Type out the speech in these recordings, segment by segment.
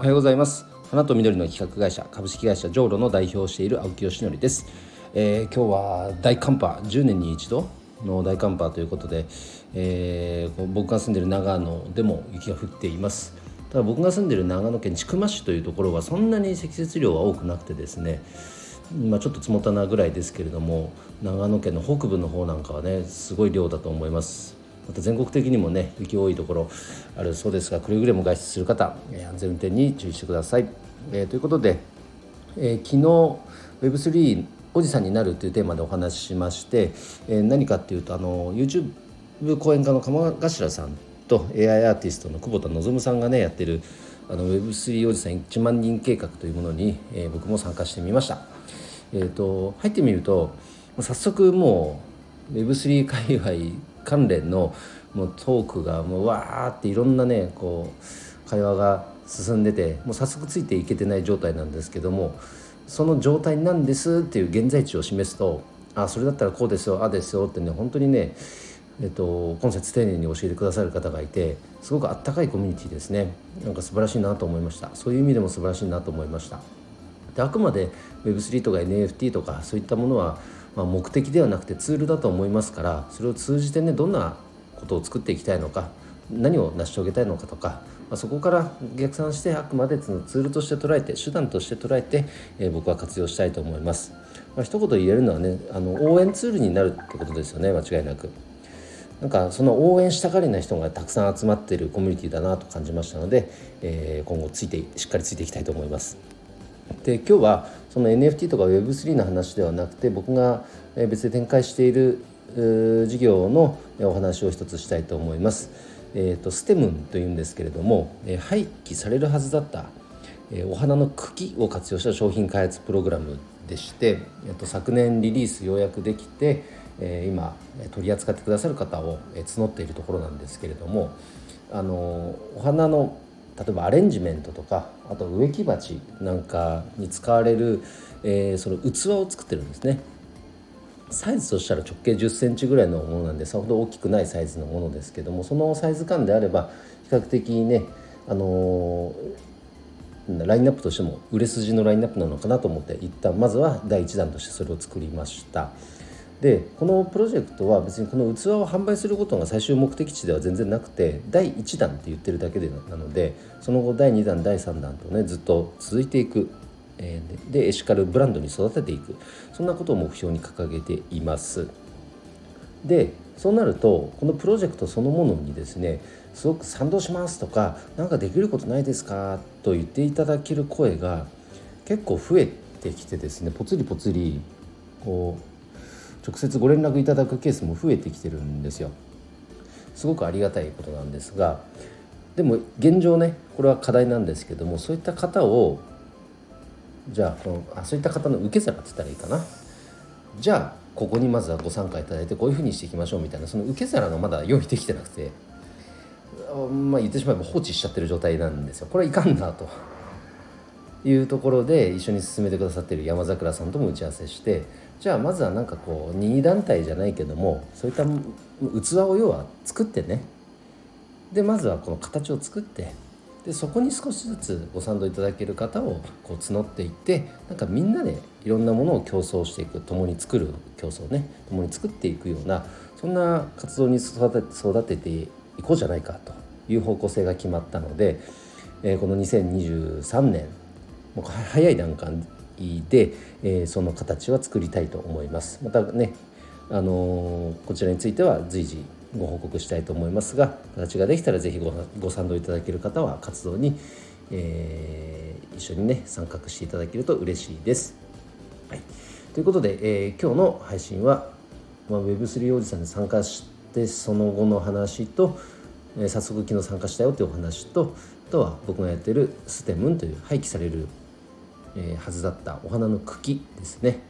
おはようございます。花と緑の企画会社株式会社ジョーロの代表をしている青木よしのりです、えー、今日は大寒波10年に一度の大寒波ということで、えー、僕が住んでいる長野でも雪が降っています。ただ僕が住んでいる長野県千曲市というところはそんなに積雪量は多くなくてですねまあ、ちょっと積もったなぐらいですけれども長野県の北部の方なんかはねすごい量だと思います。また全国的にもね雪多いところあるそうですがくれぐれも外出する方、え安全運転に注意してください。えー、ということで、えー、昨日 Web3 おじさんになるというテーマでお話ししまして、えー、何かっていうとあの YouTube 講演家の鎌頭さんと AI アーティストの久保田望さんがねやってるあの Web3 おじさん1万人計画というものに、えー、僕も参加してみました。えーと、入ってみると早速もう Web3 界隈関連のもうトークがもうわーっていろんなねこう会話が進んでてもう早速ついていけてない状態なんですけどもその状態なんですっていう現在地を示すとあそれだったらこうですよあですよってね本当にねえっと、今節丁寧に教えてくださる方がいてすごくあったかいコミュニティですね。なんか素晴らしいなと思いました。そういう意味でも素晴らしいなと思いました。であくまで Web3 とか NFT とかそういったものはまあ、目的ではなくてツールだと思いますからそれを通じてねどんなことを作っていきたいのか何を成し遂げたいのかとか、まあ、そこから逆算してあくまでそのツールとして捉えて手段として捉えて、えー、僕は活用したいと思います。まあ、一言言えるのはねあの応援ツールになるってことですよね間違いなく。なんかその応援したがりな人がたくさん集まっているコミュニティだなと感じましたので、えー、今後ついてしっかりついていきたいと思います。で今日はその NFT とか Web3 の話ではなくて僕が別で展開している事業のお話を一つしたいと思います。えーと、ステムンというんですけれども廃棄されるはずだったお花の茎を活用した商品開発プログラムでして、えー、と昨年リリースようやくできて今取り扱ってくださる方を募っているところなんですけれどもあのお花の例えばアレンジメントとかあと植木鉢なんかに使われる、えー、その器を作ってるんですねサイズとしたら直径1 0センチぐらいのものなんでさほど大きくないサイズのものですけどもそのサイズ感であれば比較的ねあのー、ラインナップとしても売れ筋のラインナップなのかなと思って一旦まずは第1弾としてそれを作りました。でこのプロジェクトは別にこの器を販売することが最終目的地では全然なくて第1弾って言ってるだけでなのでその後第2弾第3弾とねずっと続いていく、えー、でエシカルブランドに育てていく。そんなことを目標に掲げています。でそうなるとこのプロジェクトそのものにですねすごく賛同しますとか何かできることないですか？と言っていただける声が結構増えてきてですねぽつりぽつりこう直接ご連絡いただくケースも増えてきてるんですよ。すごくありがたいことなんですがでも現状ねこれは課題なんですけどもそういった方をじゃあこのあそういった方の受け皿って言ったらいいかな。じゃあここにまずはご参加いただいてこういうふうにしていきましょうみたいなその受け皿がまだ用意できてなくてまあ言ってしまえば放置しちゃってる状態なんですよ。これはいかんなと。いうところで一緒に進めてくださってる山桜さんとも打ち合わせしてじゃあまずはなんかこう任意団体じゃないけどもそういった器を要は作ってね。でまずはこの形を作ってでそこに少しずつご賛同いただける方をこう募っていってなんかみんなでいろんなものを競争していく共に作る競争ね共に作っていくようなそんな活動に育て育てていこうじゃないかという方向性が決まったので、えー、この2023年もう早い段階で、えー、その形は作りたいと思いますまたねあのー、こちらについては随時ご報告したいと思いますが形ができたら是非ごご賛同いただける方は活動に、えー、一緒にね参画していただけると嬉しいです。はい、ということで、えー、今日の配信は、まあ、Web3 おじさんに参加してその後の話と、えー、早速昨日参加したよというお話とあとは僕がやってるステムンという廃棄されるえ、はずだったお花の茎ですね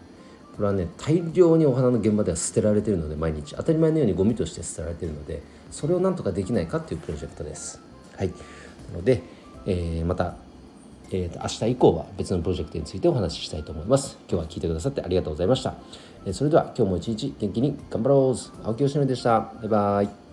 これはね大量にお花の現場では捨てられてるので毎日当たり前のようにゴミとして捨てられているのでそれをなんとかできないかっていうプロジェクトですはいなので、えー、またえーと、明日以降は別のプロジェクトについてお話ししたいと思います。今日は聞いてくださってありがとうございました。えー、それでは今日も一日元気に頑張ろう青木よしのりでした。バイバイ。